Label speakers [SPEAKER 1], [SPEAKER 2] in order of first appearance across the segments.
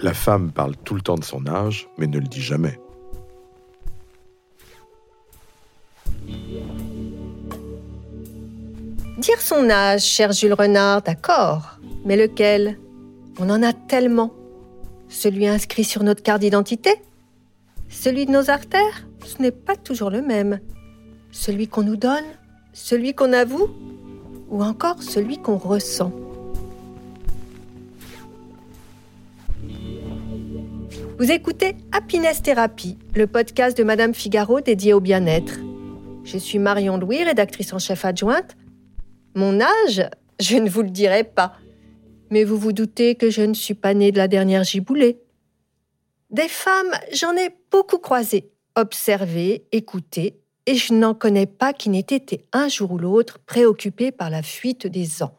[SPEAKER 1] La femme parle tout le temps de son âge, mais ne le dit jamais.
[SPEAKER 2] Dire son âge, cher Jules Renard, d'accord. Mais lequel? On en a tellement. Celui inscrit sur notre carte d'identité? Celui de nos artères? Ce n'est pas toujours le même. Celui qu'on nous donne? Celui qu'on avoue? Ou encore celui qu'on ressent? Vous écoutez Happiness Therapy, le podcast de Madame Figaro dédié au bien-être. Je suis Marion Louis, rédactrice en chef adjointe. Mon âge, je ne vous le dirai pas. Mais vous vous doutez que je ne suis pas née de la dernière giboulée. Des femmes, j'en ai beaucoup croisé, observé, écouté, et je n'en connais pas qui n'aient été un jour ou l'autre préoccupées par la fuite des ans.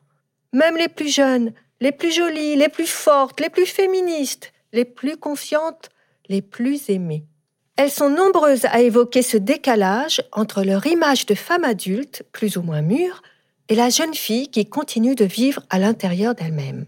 [SPEAKER 2] Même les plus jeunes, les plus jolies, les plus fortes, les plus féministes, les plus confiantes, les plus aimées. Elles sont nombreuses à évoquer ce décalage entre leur image de femme adulte, plus ou moins mûre, et la jeune fille qui continue de vivre à l'intérieur d'elle-même.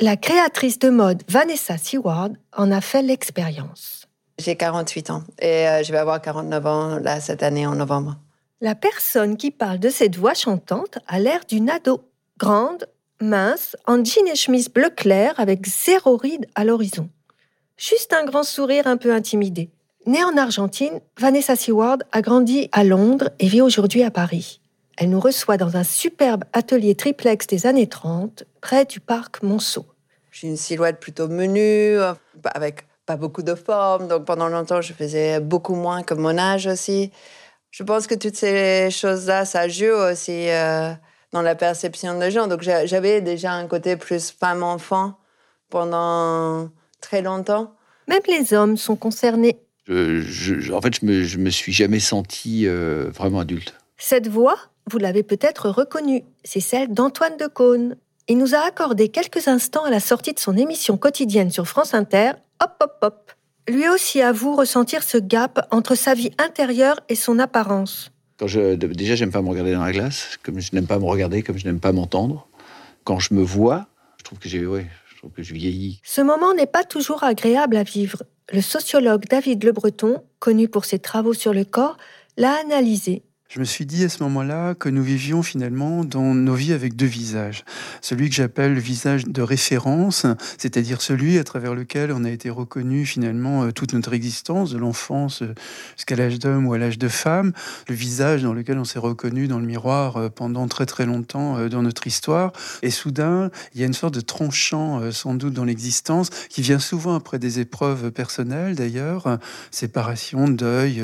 [SPEAKER 2] La créatrice de mode Vanessa Seward en a fait l'expérience.
[SPEAKER 3] J'ai 48 ans et euh, je vais avoir 49 ans là, cette année en novembre.
[SPEAKER 2] La personne qui parle de cette voix chantante a l'air d'une ado, grande, mince, en jean et chemise bleu clair avec zéro ride à l'horizon. Juste un grand sourire un peu intimidé. Née en Argentine, Vanessa Seward a grandi à Londres et vit aujourd'hui à Paris. Elle nous reçoit dans un superbe atelier triplex des années 30, près du parc Monceau.
[SPEAKER 3] J'ai une silhouette plutôt menue, avec pas beaucoup de forme. Donc pendant longtemps, je faisais beaucoup moins que mon âge aussi. Je pense que toutes ces choses-là, ça joue aussi. Euh, dans la perception des gens. Donc j'avais déjà un côté plus femme-enfant pendant très longtemps.
[SPEAKER 2] Même les hommes sont concernés.
[SPEAKER 4] en fait, je me, je me suis jamais senti euh, vraiment adulte.
[SPEAKER 2] Cette voix, vous l'avez peut-être reconnue, c'est celle d'Antoine de Caunes. Il nous a accordé quelques instants à la sortie de son émission quotidienne sur France Inter, Hop Hop Hop. Lui aussi avoue ressentir ce gap entre sa vie intérieure et son apparence.
[SPEAKER 4] Quand je, déjà, j'aime pas me regarder dans la glace, comme je n'aime pas me regarder, comme je n'aime pas m'entendre. Quand je me vois, je trouve que j'ai, ouais, je trouve que je vieillis.
[SPEAKER 2] Ce moment n'est pas toujours agréable à vivre. Le sociologue David Le Breton, connu pour ses travaux sur le corps, l'a analysé
[SPEAKER 5] je me suis dit à ce moment-là que nous vivions finalement dans nos vies avec deux visages. Celui que j'appelle le visage de référence, c'est-à-dire celui à travers lequel on a été reconnu finalement euh, toute notre existence, de l'enfance euh, jusqu'à l'âge d'homme ou à l'âge de femme, le visage dans lequel on s'est reconnu dans le miroir euh, pendant très très longtemps dans notre histoire. Et soudain, il y a une sorte de tranchant sans doute dans l'existence qui vient souvent après des épreuves personnelles d'ailleurs, séparation, deuil,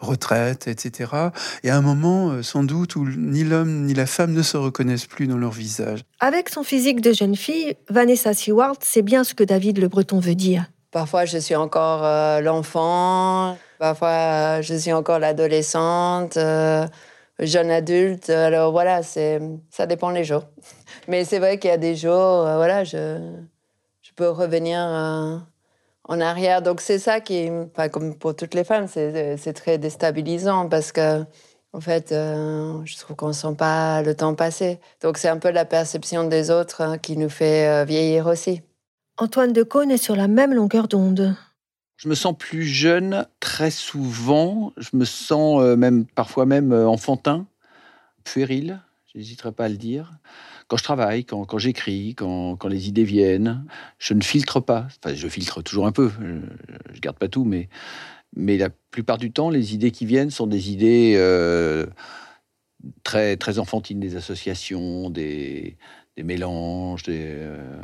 [SPEAKER 5] retraite, etc et à un moment, euh, sans doute, où ni l'homme ni la femme ne se reconnaissent plus dans leur visage.
[SPEAKER 2] Avec son physique de jeune fille, Vanessa Seward sait bien ce que David le Breton veut dire.
[SPEAKER 3] Parfois, je suis encore euh, l'enfant, parfois, je suis encore l'adolescente, euh, jeune adulte. Alors voilà, c'est, ça dépend les jours. Mais c'est vrai qu'il y a des jours, voilà, je, je peux revenir en arrière. Donc c'est ça qui, enfin, comme pour toutes les femmes, c'est très déstabilisant parce que, en fait, euh, je trouve qu'on ne sent pas le temps passer. Donc c'est un peu la perception des autres hein, qui nous fait euh, vieillir aussi.
[SPEAKER 2] Antoine de Caunes est sur la même longueur d'onde.
[SPEAKER 4] Je me sens plus jeune très souvent. Je me sens euh, même parfois même enfantin, puéril. J'hésiterai pas à le dire quand je travaille, quand, j'écris, quand, les idées viennent, je ne filtre pas. Enfin, je filtre toujours un peu. Je, ne garde pas tout, mais, mais la plupart du temps, les idées qui viennent sont des idées euh, très, très enfantines, des associations, des, des mélanges. Euh,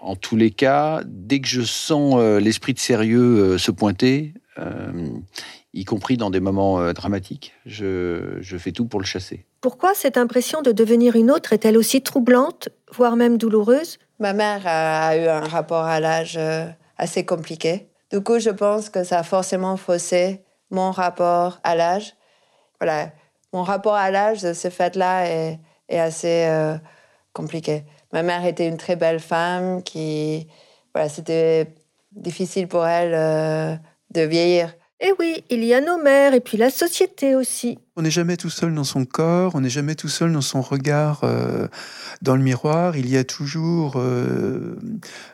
[SPEAKER 4] en tous les cas, dès que je sens euh, l'esprit de sérieux se pointer, y compris dans des moments dramatiques, je, je fais tout pour le chasser.
[SPEAKER 2] Pourquoi cette impression de devenir une autre est-elle aussi troublante, voire même douloureuse?
[SPEAKER 3] Ma mère a eu un rapport à l'âge euh, assez compliqué. Du coup, je pense que ça a forcément faussé mon rapport à l'âge. Voilà, mon rapport à l'âge de ce fait-là est, assez euh, compliqué. Ma mère était une très belle femme qui, voilà, c'était difficile pour elle euh, de vieillir.
[SPEAKER 2] Eh oui, il y a nos mères et puis la société aussi.
[SPEAKER 5] On n'est jamais tout seul dans son corps, on n'est jamais tout seul dans son regard euh, dans le miroir. Il y a toujours euh,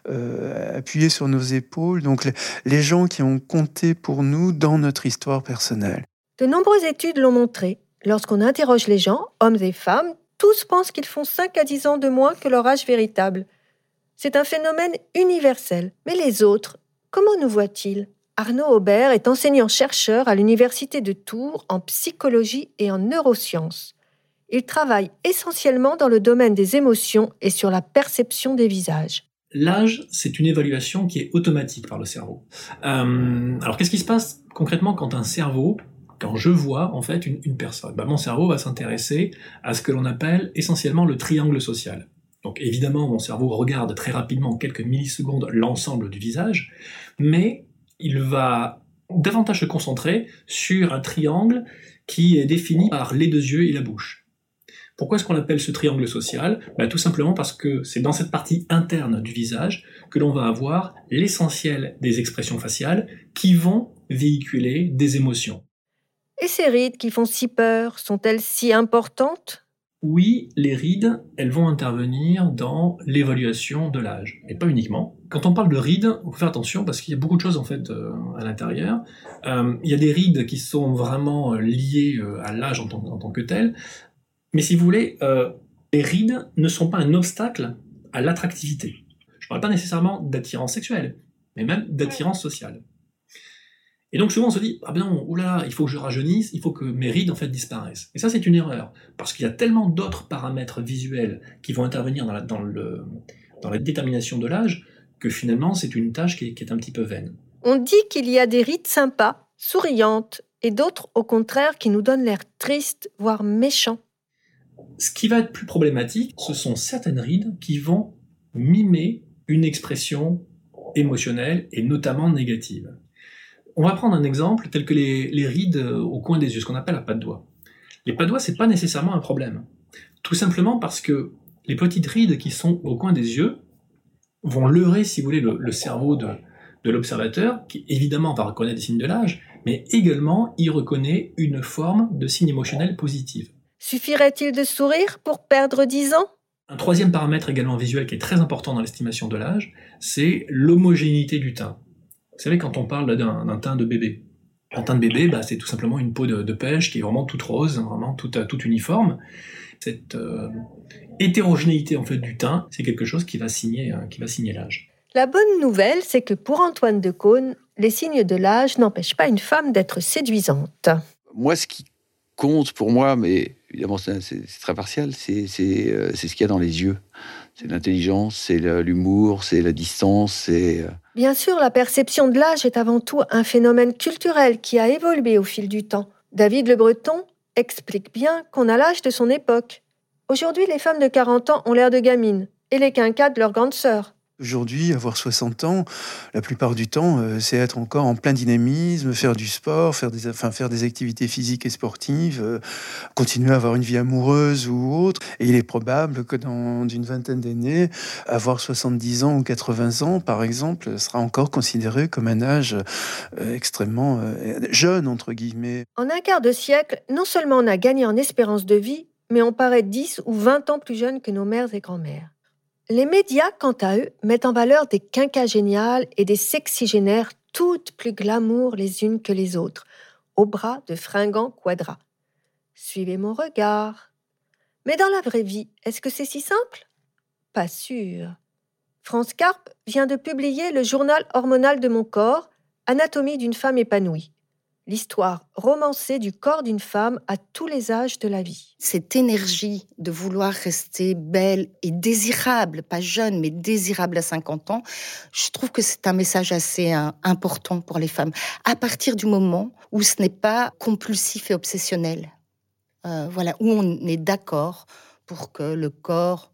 [SPEAKER 5] euh, appuyé sur nos épaules. Donc les, les gens qui ont compté pour nous dans notre histoire personnelle.
[SPEAKER 2] De nombreuses études l'ont montré. Lorsqu'on interroge les gens, hommes et femmes, tous pensent qu'ils font 5 à 10 ans de moins que leur âge véritable. C'est un phénomène universel. Mais les autres, comment nous voient-ils? Arnaud Aubert est enseignant-chercheur à l'Université de Tours en psychologie et en neurosciences. Il travaille essentiellement dans le domaine des émotions et sur la perception des visages.
[SPEAKER 6] L'âge, c'est une évaluation qui est automatique par le cerveau. Euh, alors qu'est-ce qui se passe concrètement quand un cerveau, quand je vois en fait une, personne? Ben, Mon cerveau va s'intéresser à ce que l'on appelle essentiellement le triangle social. Donc évidemment, mon cerveau regarde très rapidement, en quelques millisecondes, l'ensemble du visage, mais il va davantage se concentrer sur un triangle qui est défini par les deux yeux et la bouche. Pourquoi est-ce qu'on appelle ce triangle social? Ben, Tout simplement parce que c'est dans cette partie interne du visage que l'on va avoir l'essentiel des expressions faciales qui vont véhiculer des émotions.
[SPEAKER 2] Et ces rides qui font si peur, sont-elles si importantes?
[SPEAKER 6] Oui, les rides, elles vont intervenir dans l'évaluation de l'âge, mais pas uniquement. Quand on parle de rides, on faut faire attention parce qu'il y a beaucoup de choses en fait euh, à l'intérieur. Euh, il y a des rides qui sont vraiment euh, liées à l'âge en, en, tant que tel, mais si vous voulez, les rides ne sont pas un obstacle à l'attractivité. Je ne parle pas nécessairement d'attirance sexuelle, mais même d'attirance sociale. Et donc souvent on se dit ah ben non, oulala, il faut que je rajeunisse, il faut que mes rides en fait disparaissent. Et ça c'est une erreur parce qu'il y a tellement d'autres paramètres visuels qui vont intervenir dans la, dans le, dans la détermination de l'âge que finalement c'est une tâche qui est, qui est un petit peu vaine.
[SPEAKER 2] On dit qu'il y a des rides sympas, souriantes, et d'autres au contraire qui nous donnent l'air triste, voire méchant.
[SPEAKER 6] Ce qui va être plus problématique, ce sont certaines rides qui vont mimer une expression émotionnelle et notamment négative. On va prendre un exemple tel que les, rides au coin des yeux, ce qu'on appelle la patte doigt. Les pattes doigts, c'est pas nécessairement un problème. Tout simplement parce que les petites rides qui sont au coin des yeux vont leurrer, si vous voulez, le, cerveau de, de l'observateur, qui évidemment va reconnaître des signes de l'âge, mais également y reconnaît une forme de signe émotionnel positif.
[SPEAKER 2] Suffirait-il de sourire pour perdre 10 ans?
[SPEAKER 6] Un troisième paramètre également visuel qui est très important dans l'estimation de l'âge, c'est l'homogénéité du teint. Vous savez, quand on parle d'un teint de bébé, un teint de bébé, bah, c'est tout simplement une peau de, pêche qui est vraiment toute rose, vraiment toute, toute uniforme. Cette euh, hétérogénéité en fait du teint, c'est quelque chose qui va signer, euh, qui va signer l'âge.
[SPEAKER 2] La bonne nouvelle, c'est que pour Antoine de Caunes, les signes de l'âge n'empêchent pas une femme d'être séduisante.
[SPEAKER 4] Moi, ce qui compte pour moi, mais évidemment c'est très partial, c'est euh, ce qu'il y a dans les yeux. C'est l'intelligence, c'est l'humour, c'est la distance, c'est...
[SPEAKER 2] Bien sûr, la perception de l'âge est avant tout un phénomène culturel qui a évolué au fil du temps. David Le Breton explique bien qu'on a l'âge de son époque. Aujourd'hui, les femmes de 40 ans ont l'air de gamines, et les quinquas de leur grande sœur.
[SPEAKER 5] Aujourd'hui, avoir 60 ans, la plupart du temps, euh, c'est être encore en plein dynamisme, faire du sport, faire des, activités physiques et sportives, euh, continuer à avoir une vie amoureuse ou autre. Et il est probable que dans une vingtaine d'années, avoir 70 ans ou 80 ans, par exemple, sera encore considéré comme un âge euh, extrêmement jeune, entre guillemets.
[SPEAKER 2] En un quart de siècle, non seulement on a gagné en espérance de vie, mais on paraît 10 ou 20 ans plus jeunes que nos mères et grands-mères. Les médias, quant à eux, mettent en valeur des quinquagéniales et des sexygénaires toutes plus glamour les unes que les autres, au bras de fringants quadras. Suivez mon regard. Mais dans la vraie vie, est-ce que c'est si simple? Pas sûr. France Carpe vient de publier le journal hormonal de mon corps, Anatomie d'une femme épanouie l'histoire romancée du corps d'une femme à tous les âges de la vie.
[SPEAKER 7] Cette énergie de vouloir rester belle et désirable, pas jeune, mais désirable à 50 ans, je trouve que c'est un message assez hein, important pour les femmes. À partir du moment où ce n'est pas compulsif et obsessionnel, euh, voilà, où on est d'accord pour que le corps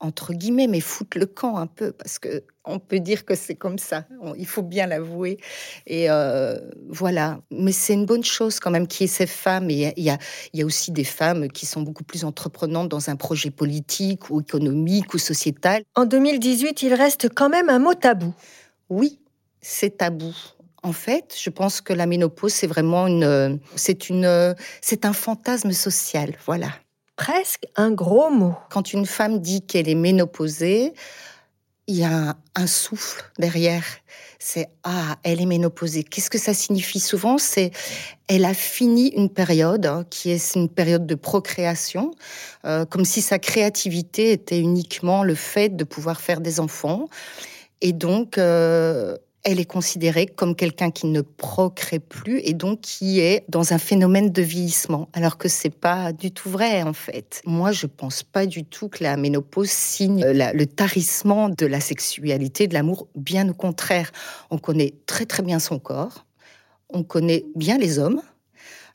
[SPEAKER 7] entre guillemets, mais foutre le camp un peu, parce que on peut dire que c'est comme ça. il faut bien l'avouer. Et euh, voilà. Mais c'est une bonne chose quand même qu'il y ait ces femmes. Et il y, a, il y a aussi des femmes qui sont beaucoup plus entreprenantes dans un projet politique ou économique ou sociétal.
[SPEAKER 2] En 2018, il reste quand même un mot tabou.
[SPEAKER 7] Oui, c'est tabou. En fait, je pense que la ménopause, c'est vraiment une, c'est une, c'est un fantasme social, voilà.
[SPEAKER 2] Presque un gros mot.
[SPEAKER 7] Quand une femme dit qu'elle est ménopausée, il y a un, souffle derrière. C'est ah, elle est ménopausée. Qu'est-ce que ça signifie souvent? C'est elle a fini une période hein, qui est une période de procréation, euh, comme si sa créativité était uniquement le fait de pouvoir faire des enfants. Et donc, euh, elle est considérée comme quelqu'un qui ne procrée plus et donc qui est dans un phénomène de vieillissement, alors que c'est pas du tout vrai en fait. Moi, je pense pas du tout que la ménopause signe euh, le tarissement de la sexualité, de l'amour. Bien au contraire, on connaît très très bien son corps, on connaît bien les hommes.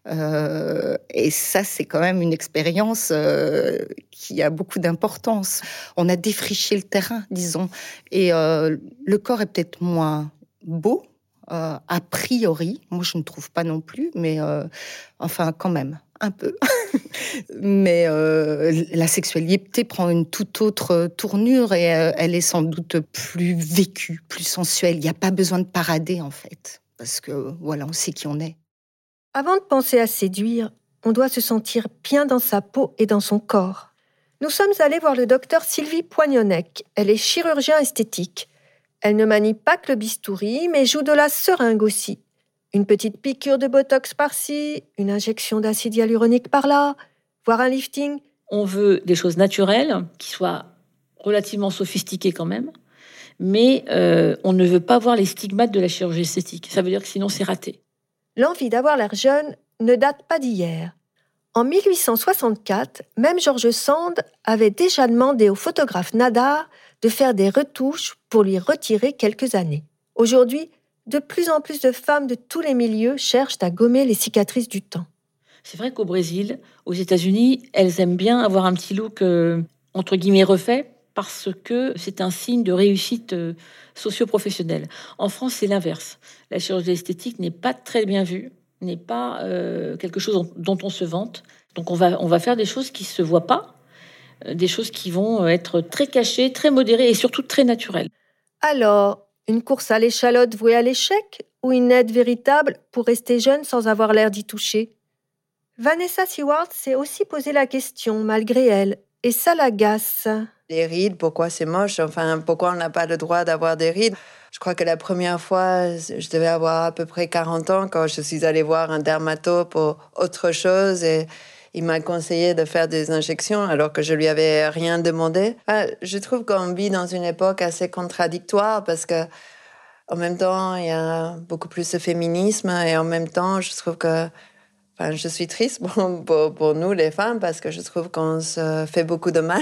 [SPEAKER 7] Euh, et ça, c'est quand même une expérience euh, qui a beaucoup d'importance. On a défriché le terrain, disons, et le corps est peut-être moins beau, euh, a priori. Moi, je ne trouve pas non plus, mais euh, enfin, quand même, un peu. mais euh, la sexualité prend une toute autre tournure et elle est sans doute plus vécue, plus sensuelle. Il n'y a pas besoin de parader, en fait, parce que voilà, on sait qui on est.
[SPEAKER 2] Avant de penser à séduire, on doit se sentir bien dans sa peau et dans son corps. Nous sommes allés voir le docteur Sylvie Poignonnec. Elle est chirurgien esthétique. Elle ne manie pas que le bistouri, mais joue de la seringue aussi. Une petite piqûre de botox par-ci, une injection d'acide hyaluronique par-là, voire un lifting.
[SPEAKER 8] On veut des choses naturelles, qui soient relativement sophistiquées quand même, mais euh, on ne veut pas voir les stigmates de la chirurgie esthétique. Ça veut dire que sinon c'est raté.
[SPEAKER 2] L'envie d'avoir l'air jeune ne date pas d'hier. En 1864, même George Sand avait déjà demandé au photographe Nadar de faire des retouches pour lui retirer quelques années. Aujourd'hui, de plus en plus de femmes de tous les milieux cherchent à gommer les cicatrices du temps.
[SPEAKER 8] C'est vrai qu'au Brésil, aux États-Unis, elles aiment bien avoir un petit look euh, entre guillemets refait parce que c'est un signe de réussite euh, socio-professionnelle. En France, c'est l'inverse. La chirurgie esthétique n'est pas très bien vue, n'est pas euh, quelque chose dont on se vante. Donc on va, on va faire des choses qui se voient pas, euh, des choses qui vont être très cachées, très modérées et surtout très naturelles.
[SPEAKER 2] Alors, une course à l'échalote vouée à l'échec ou une aide véritable pour rester jeune sans avoir l'air d'y toucher? Vanessa Seward s'est aussi posé la question malgré elle, et ça l'agace.
[SPEAKER 3] Les rides, pourquoi c'est moche? Enfin, pourquoi on n'a pas le droit d'avoir des rides? Je crois que la première fois, je devais avoir à peu près 40 ans quand je suis allée voir un dermato pour autre chose et il m'a conseillé de faire des injections alors que je lui avais rien demandé. je trouve qu'on vit dans une époque assez contradictoire parce que en même temps, il y a beaucoup plus de féminisme et en même temps, je trouve que Enfin, je suis triste pour, pour, nous, les femmes, parce que je trouve qu'on se fait beaucoup de mal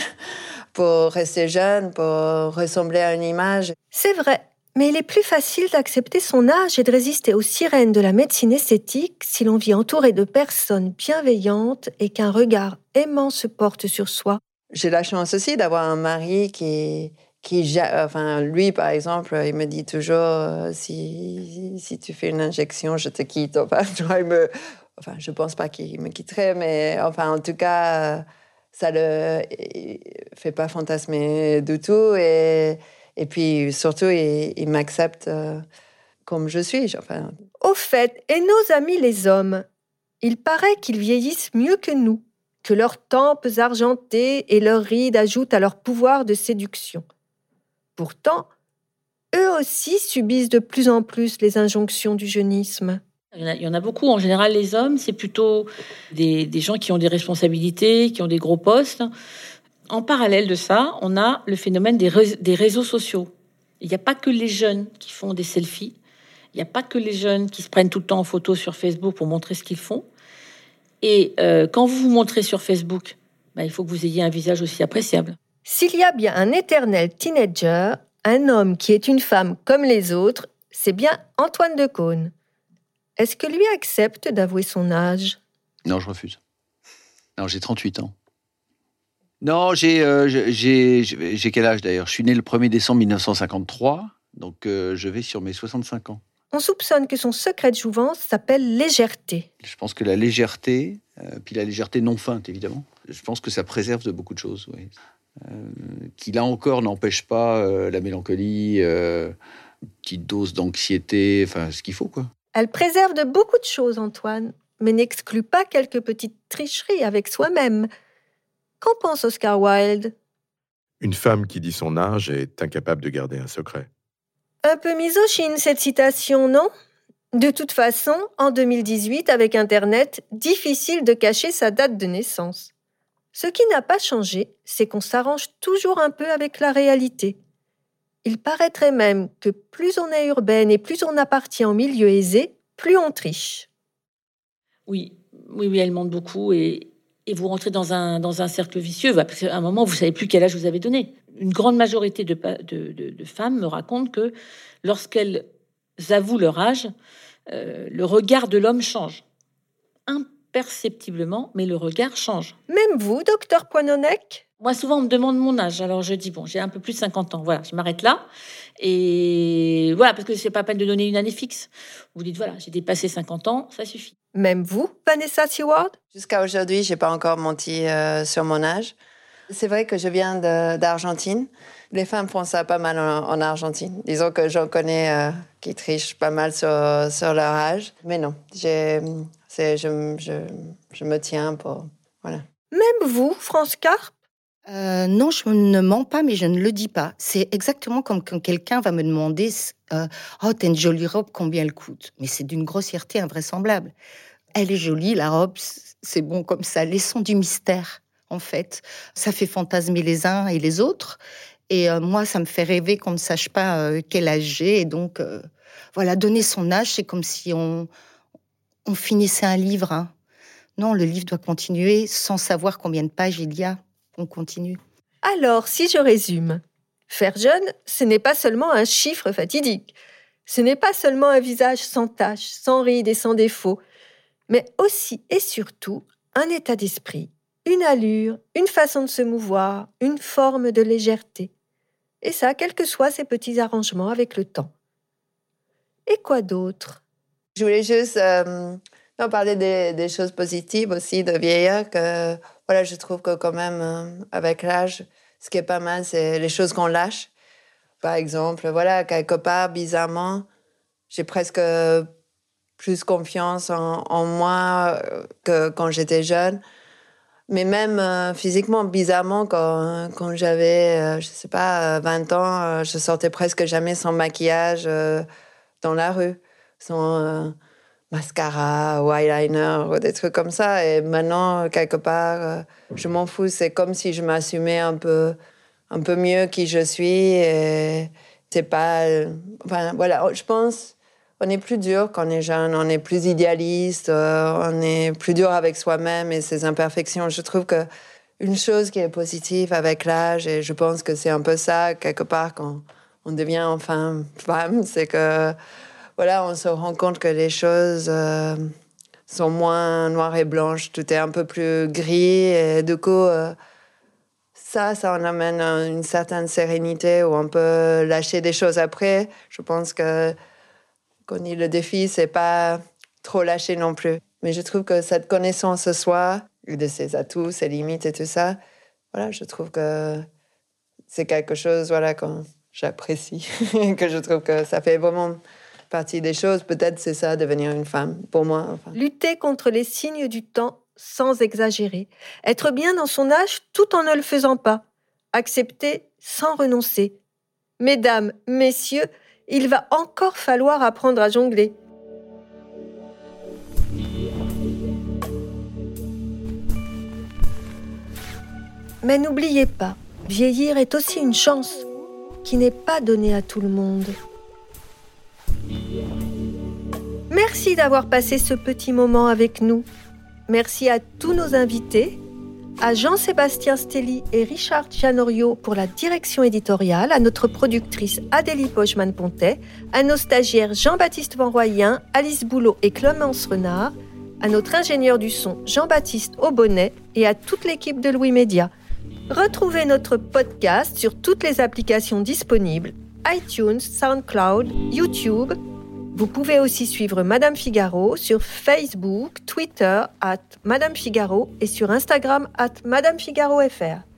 [SPEAKER 3] pour rester jeune, pour ressembler à une image.
[SPEAKER 2] C'est vrai. Mais il est plus facile d'accepter son âge et de résister aux sirènes de la médecine esthétique si l'on vit entouré de personnes bienveillantes et qu'un regard aimant se porte sur soi.
[SPEAKER 3] J'ai la chance aussi d'avoir un mari qui, qui, enfin, lui, par exemple, il me dit toujours euh, si, si tu fais une injection, je te quitte. Enfin, tu vois, il me, enfin, je pense pas qu'il me quitterait, mais enfin, en tout cas, ça le fait pas fantasmer du tout et et puis surtout, il, m'accepte euh, comme je suis. Enfin...
[SPEAKER 2] Au fait, et nos amis les hommes, il paraît qu'ils vieillissent mieux que nous, que leurs tempes argentées et leurs rides ajoutent à leur pouvoir de séduction. Pourtant, eux aussi subissent de plus en plus les injonctions du jeunisme.
[SPEAKER 8] Il y en a, beaucoup. En général, les hommes, c'est plutôt des, gens qui ont des responsabilités, qui ont des gros postes. En parallèle de ça, on a le phénomène des, réseaux sociaux. Il n'y a pas que les jeunes qui font des selfies. Il n'y a pas que les jeunes qui se prennent tout le temps en photo sur Facebook pour montrer ce qu'ils font. Et euh, quand vous vous montrez sur Facebook, bah, il faut que vous ayez un visage aussi appréciable.
[SPEAKER 2] S'il y a bien un éternel teenager, un homme qui est une femme comme les autres, c'est bien Antoine de Caunes. Est-ce que lui accepte d'avouer son âge?
[SPEAKER 4] Non, je refuse. Non, j'ai 38 ans. Non, euh, j'ai j'ai quel âge d'ailleurs? Je suis né le 1er décembre 1953, donc euh, je vais sur mes 65 ans.
[SPEAKER 2] On soupçonne que son secret de jouvence s'appelle légèreté.
[SPEAKER 4] Je pense que la légèreté, euh, puis la légèreté non feinte évidemment, je pense que ça préserve de beaucoup de choses. qui là encore n'empêche pas la mélancolie Une petite dose d'anxiété, enfin ce qu'il faut quoi.
[SPEAKER 2] Elle préserve de beaucoup de choses, Antoine, mais n'exclut pas quelques petites tricheries avec soi-même. Qu'en pense Oscar Wilde?
[SPEAKER 1] Une femme qui dit son âge est incapable de garder un secret.
[SPEAKER 2] Un peu misogyne cette citation, non? De toute façon, en 2018, avec Internet, difficile de cacher sa date de naissance. Ce qui n'a pas changé, c'est qu'on s'arrange toujours un peu avec la réalité. Il paraîtrait même que plus on est urbaine et plus on appartient au milieu aisé, plus on triche.
[SPEAKER 8] Oui, oui, oui, elle ment beaucoup et, et vous rentrez dans un, dans un cercle vicieux. Parce qu'à un moment, vous savez plus quel âge vous avez donné. Une grande majorité de, de, femmes me racontent que lorsqu'elles avouent leur âge, euh, le regard de l'homme change. Imperceptiblement, mais le regard change.
[SPEAKER 2] Même vous, docteur Poinonec?
[SPEAKER 8] Moi, souvent, on me demande mon âge. Alors, je dis, bon, j'ai un peu plus de 50 ans. Voilà, je m'arrête là. Et voilà, parce que c'est pas peine de donner une année fixe. Vous dites, voilà, j'ai dépassé 50 ans, ça suffit.
[SPEAKER 2] Même vous, Vanessa Seward?
[SPEAKER 3] Jusqu'à aujourd'hui, j'ai pas encore menti euh, sur mon âge. C'est vrai que je viens d'Argentine. Les femmes font ça pas mal en, Argentine. Disons que j'en connais euh, qui trichent pas mal sur, sur leur âge. Mais non, je, je, je me tiens pour... Voilà.
[SPEAKER 2] Même vous, France Carp?
[SPEAKER 7] Euh, non, je ne mens pas, mais je ne le dis pas. C'est exactement comme quand quelqu'un va me demander euh, Oh, t'as une jolie robe, combien elle coûte? Mais c'est d'une grossièreté invraisemblable. Elle est jolie, la robe, c'est bon comme ça. Laissons du mystère, en fait. Ça fait fantasmer les uns et les autres. Et euh, moi, ça me fait rêver qu'on ne sache pas euh, quel âge j'ai. Et donc, voilà, donner son âge, c'est comme si on, finissait un livre. Hein. Non, le livre doit continuer sans savoir combien de pages il y a on continue.
[SPEAKER 2] Alors, si je résume, faire jeune, ce n'est pas seulement un chiffre fatidique, ce n'est pas seulement un visage sans taches, sans rides et sans défauts, mais aussi et surtout un état d'esprit, une allure, une façon de se mouvoir, une forme de légèreté. Et ça, quels que soient ces petits arrangements avec le temps. Et quoi d'autre?
[SPEAKER 3] Je voulais juste euh, parler des, choses positives aussi de vieillir que voilà, je trouve que quand même, euh, avec l'âge, ce qui est pas mal, c'est les choses qu'on lâche. Par exemple, voilà, quelque part, bizarrement, j'ai presque plus confiance en, moi euh, que quand j'étais jeune. Mais même euh, physiquement, bizarrement, quand, quand j'avais, je sais pas, 20 ans, je sortais presque jamais sans maquillage dans la rue, sans mascara ou eyeliner ou des trucs comme ça. Et maintenant, quelque part, euh, je m'en fous. C'est comme si je m'assumais un peu, un peu mieux qui je suis. Et c'est pas. Euh, enfin, voilà, je pense. On est plus dur quand on est jeune, on est plus idéaliste, euh, on est plus dur avec soi-même et ses imperfections. Je trouve que une chose qui est positive avec l'âge, et je pense que c'est un peu ça, quelque part, quand on devient enfin femme, c'est que voilà, on se rend compte que les choses euh, sont moins noires et blanches, tout est un peu plus gris et du coup, euh, ça, ça en amène une certaine sérénité où on peut lâcher des choses après. Je pense que dit le défi, c'est pas trop lâcher non plus. Mais je trouve que cette connaissance de soi, de ses atouts, ses limites et tout ça, voilà, je trouve que c'est quelque chose, voilà, que j'apprécie, que je trouve que ça fait vraiment partie des choses, peut-être c'est ça, devenir une femme, pour moi.
[SPEAKER 2] Lutter contre les signes du temps sans exagérer. Être bien dans son âge tout en ne le faisant pas. Accepter sans renoncer. Mesdames, messieurs, il va encore falloir apprendre à jongler. Mais n'oubliez pas, vieillir est aussi une chance qui n'est pas donnée à tout le monde. Merci d'avoir passé ce petit moment avec nous. Merci à tous nos invités, à Jean-Sébastien Stelli et Richard Gianorio pour la direction éditoriale, à notre productrice Adélie Pochman-Pontet, à nos stagiaires Jean-Baptiste Van Royen, Alice Boulot et Clémence Renard, à notre ingénieur du son Jean-Baptiste Aubonnet et à toute l'équipe de Louis Média. Retrouvez notre podcast sur toutes les applications disponibles iTunes, SoundCloud, YouTube vous pouvez aussi suivre Madame Figaro sur Facebook, Twitter, at Madame Figaro et sur Instagram, at Madame Figaro FR.